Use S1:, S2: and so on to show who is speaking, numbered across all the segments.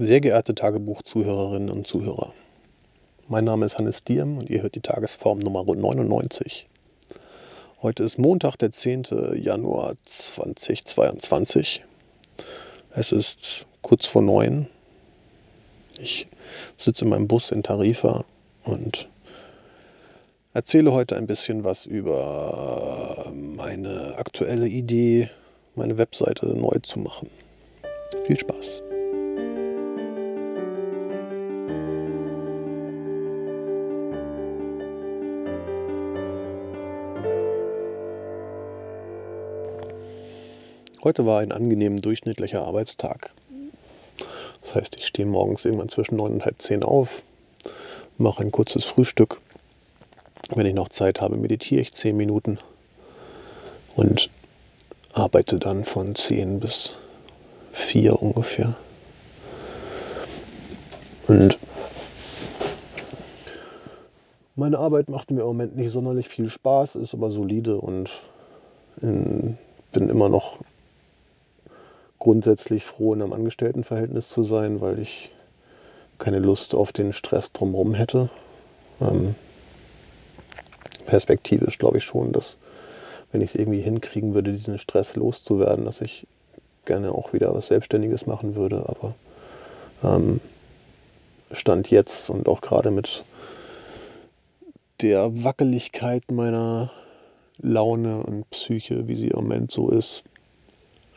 S1: Sehr geehrte Tagebuch-Zuhörerinnen und Zuhörer, mein Name ist Hannes Diem und ihr hört die Tagesform Nummer 99. Heute ist Montag, der 10. Januar 2022. Es ist kurz vor neun. Ich sitze in meinem Bus in Tarifa und erzähle heute ein bisschen was über meine aktuelle Idee, meine Webseite neu zu machen. Viel Spaß! Heute war ein angenehm durchschnittlicher Arbeitstag. Das heißt, ich stehe morgens irgendwann zwischen neun und halb zehn auf, mache ein kurzes Frühstück. Wenn ich noch Zeit habe, meditiere ich zehn Minuten und arbeite dann von zehn bis vier ungefähr. Und meine Arbeit macht mir im Moment nicht sonderlich viel Spaß, ist aber solide und bin immer noch grundsätzlich froh, in einem Angestelltenverhältnis zu sein, weil ich keine Lust auf den Stress drumherum hätte. Ähm, perspektivisch glaube ich schon, dass wenn ich es irgendwie hinkriegen würde, diesen Stress loszuwerden, dass ich gerne auch wieder was Selbstständiges machen würde. Aber ähm, Stand jetzt und auch gerade mit der Wackeligkeit meiner Laune und Psyche, wie sie im Moment so ist,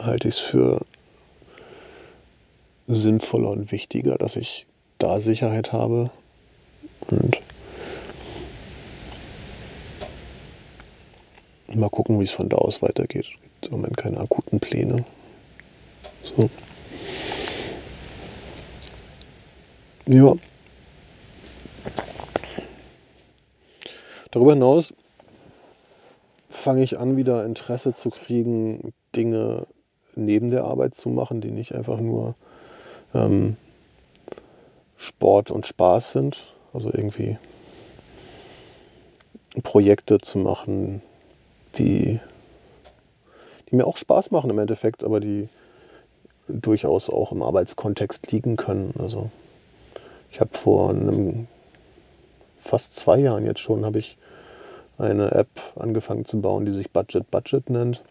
S1: halte ich es für sinnvoller und wichtiger, dass ich da Sicherheit habe und mal gucken, wie es von da aus weitergeht. Es gibt im Moment keine akuten Pläne. So. Ja. Darüber hinaus fange ich an, wieder Interesse zu kriegen, Dinge neben der Arbeit zu machen, die nicht einfach nur ähm, Sport und Spaß sind. Also irgendwie Projekte zu machen, die, die mir auch Spaß machen im Endeffekt, aber die durchaus auch im Arbeitskontext liegen können. Also ich habe vor einem fast zwei Jahren jetzt schon habe ich eine App angefangen zu bauen, die sich Budget Budget nennt,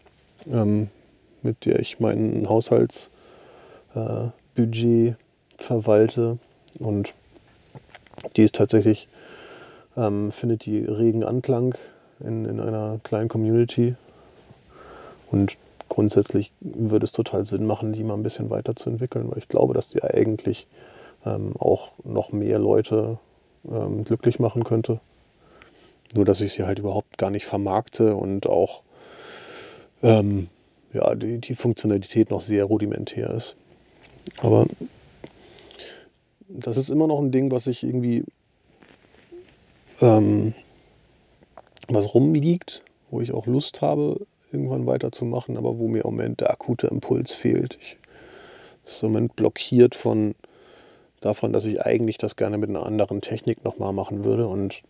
S1: ähm, mit der ich meinen Haushaltsbudget äh, verwalte und die ist tatsächlich ähm, findet die regen Anklang in, in einer kleinen Community und grundsätzlich würde es total Sinn machen, die mal ein bisschen weiterzuentwickeln, weil ich glaube, dass die eigentlich ähm, auch noch mehr Leute ähm, glücklich machen könnte. Nur, dass ich sie halt überhaupt gar nicht vermarkte und auch ähm, ja, die, die Funktionalität noch sehr rudimentär ist. Aber das ist immer noch ein Ding, was ich irgendwie ähm, was rumliegt, wo ich auch Lust habe, irgendwann weiterzumachen, aber wo mir im Moment der akute Impuls fehlt. Ich, das ist im Moment blockiert von davon, dass ich eigentlich das gerne mit einer anderen Technik nochmal machen würde. Und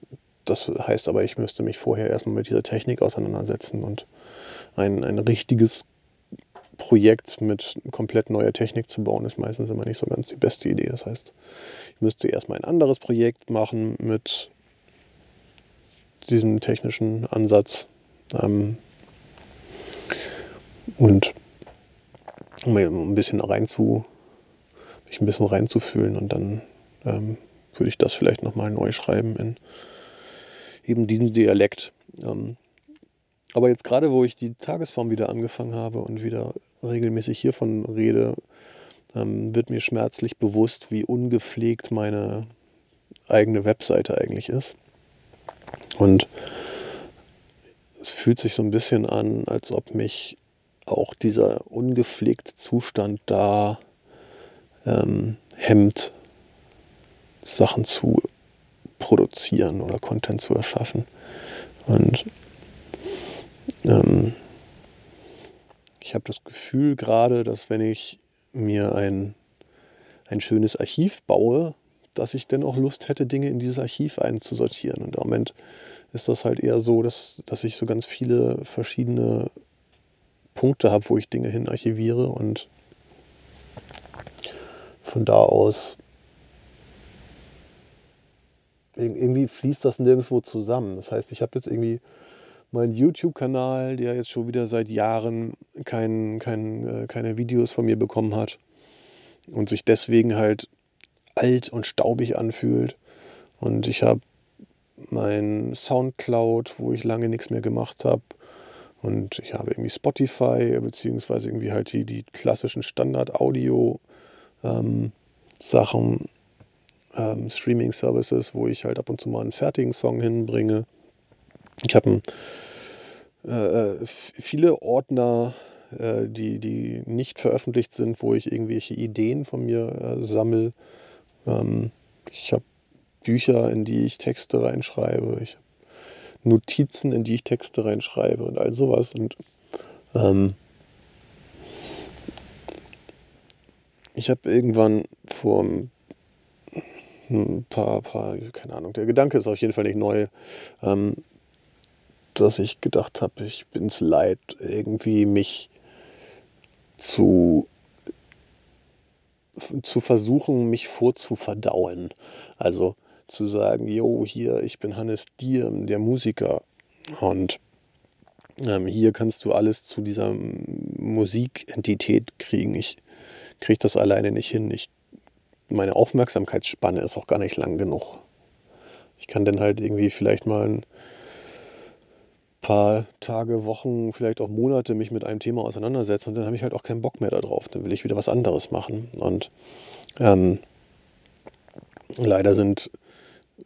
S1: das heißt aber, ich müsste mich vorher erstmal mit dieser Technik auseinandersetzen und ein, ein richtiges Projekt mit komplett neuer Technik zu bauen, ist meistens immer nicht so ganz die beste Idee. Das heißt, ich müsste erstmal ein anderes Projekt machen mit diesem technischen Ansatz. Ähm, und um ein bisschen reinzu, mich ein bisschen reinzufühlen und dann ähm, würde ich das vielleicht nochmal neu schreiben in eben diesem Dialekt. Ähm, aber jetzt gerade, wo ich die Tagesform wieder angefangen habe und wieder regelmäßig hiervon rede, ähm, wird mir schmerzlich bewusst, wie ungepflegt meine eigene Webseite eigentlich ist. Und es fühlt sich so ein bisschen an, als ob mich auch dieser ungepflegte Zustand da ähm, hemmt, Sachen zu produzieren oder Content zu erschaffen. Und ähm, ich habe das Gefühl gerade, dass wenn ich mir ein, ein schönes Archiv baue, dass ich dennoch Lust hätte, Dinge in dieses Archiv einzusortieren. Und im Moment ist das halt eher so, dass, dass ich so ganz viele verschiedene Punkte habe, wo ich Dinge hin archiviere und von da aus irgendwie fließt das nirgendwo zusammen. Das heißt, ich habe jetzt irgendwie meinen YouTube-Kanal, der jetzt schon wieder seit Jahren kein, kein, äh, keine Videos von mir bekommen hat und sich deswegen halt alt und staubig anfühlt. Und ich habe mein Soundcloud, wo ich lange nichts mehr gemacht habe. Und ich habe irgendwie Spotify, beziehungsweise irgendwie halt die, die klassischen Standard-Audio-Sachen, ähm, ähm, Streaming-Services, wo ich halt ab und zu mal einen fertigen Song hinbringe. Ich habe äh, viele Ordner, äh, die, die nicht veröffentlicht sind, wo ich irgendwelche Ideen von mir äh, sammle. Ähm, ich habe Bücher, in die ich Texte reinschreibe. Ich habe Notizen, in die ich Texte reinschreibe und all sowas. Und ähm, ich habe irgendwann vor ein paar, paar, keine Ahnung, der Gedanke ist auf jeden Fall nicht neu, ähm, dass ich gedacht habe, ich bin es leid, irgendwie mich zu zu versuchen, mich vorzuverdauen. Also zu sagen, jo, hier, ich bin Hannes Diem, der Musiker. Und ähm, hier kannst du alles zu dieser Musikentität kriegen. Ich kriege das alleine nicht hin. Ich, meine Aufmerksamkeitsspanne ist auch gar nicht lang genug. Ich kann dann halt irgendwie vielleicht mal ein paar Tage, Wochen, vielleicht auch Monate mich mit einem Thema auseinandersetzen und dann habe ich halt auch keinen Bock mehr darauf. Dann will ich wieder was anderes machen. Und ähm, leider sind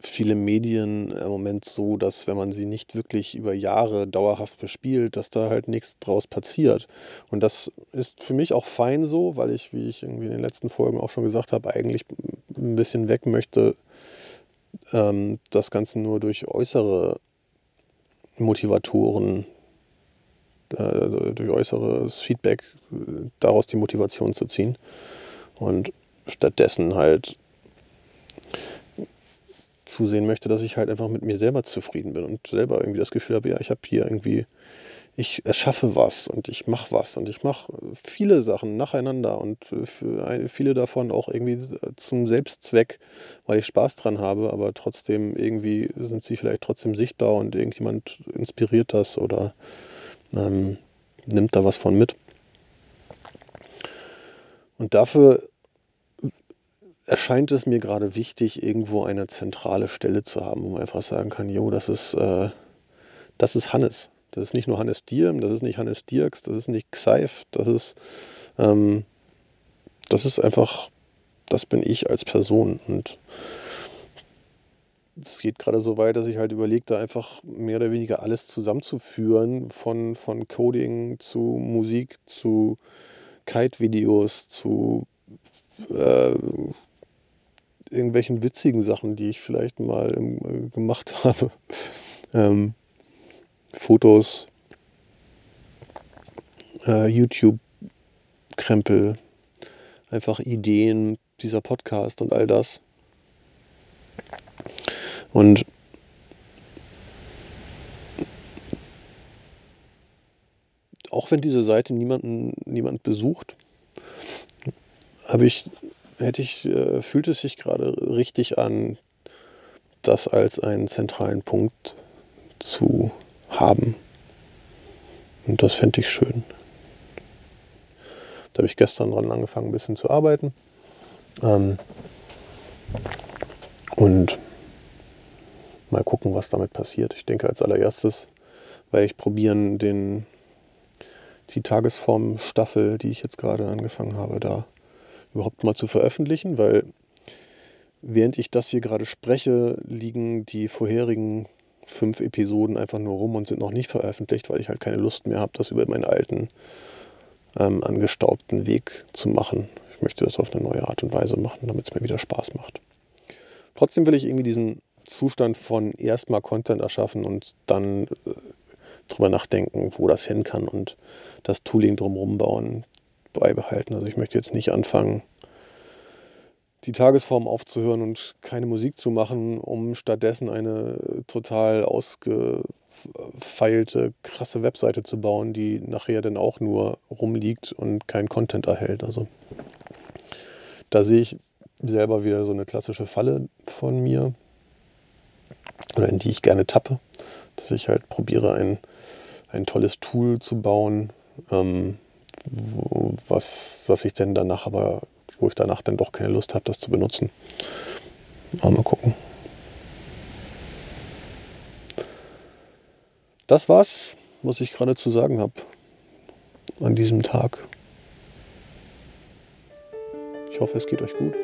S1: viele Medien im Moment so, dass wenn man sie nicht wirklich über Jahre dauerhaft bespielt, dass da halt nichts draus passiert. Und das ist für mich auch fein so, weil ich, wie ich irgendwie in den letzten Folgen auch schon gesagt habe, eigentlich ein bisschen weg möchte, ähm, das Ganze nur durch äußere Motivatoren, äh, durch äußeres Feedback daraus die Motivation zu ziehen. Und stattdessen halt zusehen möchte, dass ich halt einfach mit mir selber zufrieden bin und selber irgendwie das Gefühl habe, ja, ich habe hier irgendwie, ich erschaffe was und ich mache was und ich mache viele Sachen nacheinander und viele davon auch irgendwie zum Selbstzweck, weil ich Spaß dran habe, aber trotzdem irgendwie sind sie vielleicht trotzdem sichtbar und irgendjemand inspiriert das oder ähm, nimmt da was von mit. Und dafür erscheint es mir gerade wichtig, irgendwo eine zentrale Stelle zu haben, wo man einfach sagen kann, jo, das ist, äh, das ist Hannes. Das ist nicht nur Hannes Dierm, das ist nicht Hannes Dirks, das ist nicht Xeif, das ist, ähm, das ist einfach, das bin ich als Person. Und es geht gerade so weit, dass ich halt überlege, da einfach mehr oder weniger alles zusammenzuführen, von, von Coding zu Musik zu Kite-Videos zu äh, irgendwelchen witzigen Sachen, die ich vielleicht mal äh, gemacht habe. Ähm, Fotos, äh, YouTube-Krempel, einfach Ideen, dieser Podcast und all das. Und auch wenn diese Seite niemanden, niemand besucht, habe ich hätte ich, äh, fühlt es sich gerade richtig an, das als einen zentralen Punkt zu haben. Und das fände ich schön. Da habe ich gestern dran angefangen, ein bisschen zu arbeiten. Ähm, und mal gucken, was damit passiert. Ich denke, als allererstes werde ich probieren, den, die Tagesform-Staffel, die ich jetzt gerade angefangen habe, da überhaupt mal zu veröffentlichen, weil während ich das hier gerade spreche, liegen die vorherigen fünf Episoden einfach nur rum und sind noch nicht veröffentlicht, weil ich halt keine Lust mehr habe, das über meinen alten ähm, angestaubten Weg zu machen. Ich möchte das auf eine neue Art und Weise machen, damit es mir wieder Spaß macht. Trotzdem will ich irgendwie diesen Zustand von erstmal Content erschaffen und dann äh, drüber nachdenken, wo das hin kann und das Tooling drumherum bauen, beibehalten. Also ich möchte jetzt nicht anfangen, die Tagesform aufzuhören und keine Musik zu machen, um stattdessen eine total ausgefeilte, krasse Webseite zu bauen, die nachher dann auch nur rumliegt und keinen Content erhält. Also da sehe ich selber wieder so eine klassische Falle von mir, oder in die ich gerne tappe, dass ich halt probiere, ein, ein tolles Tool zu bauen, ähm, was, was ich denn danach aber, wo ich danach dann doch keine Lust habe, das zu benutzen. Aber mal gucken. Das war's, was ich gerade zu sagen habe an diesem Tag. Ich hoffe, es geht euch gut.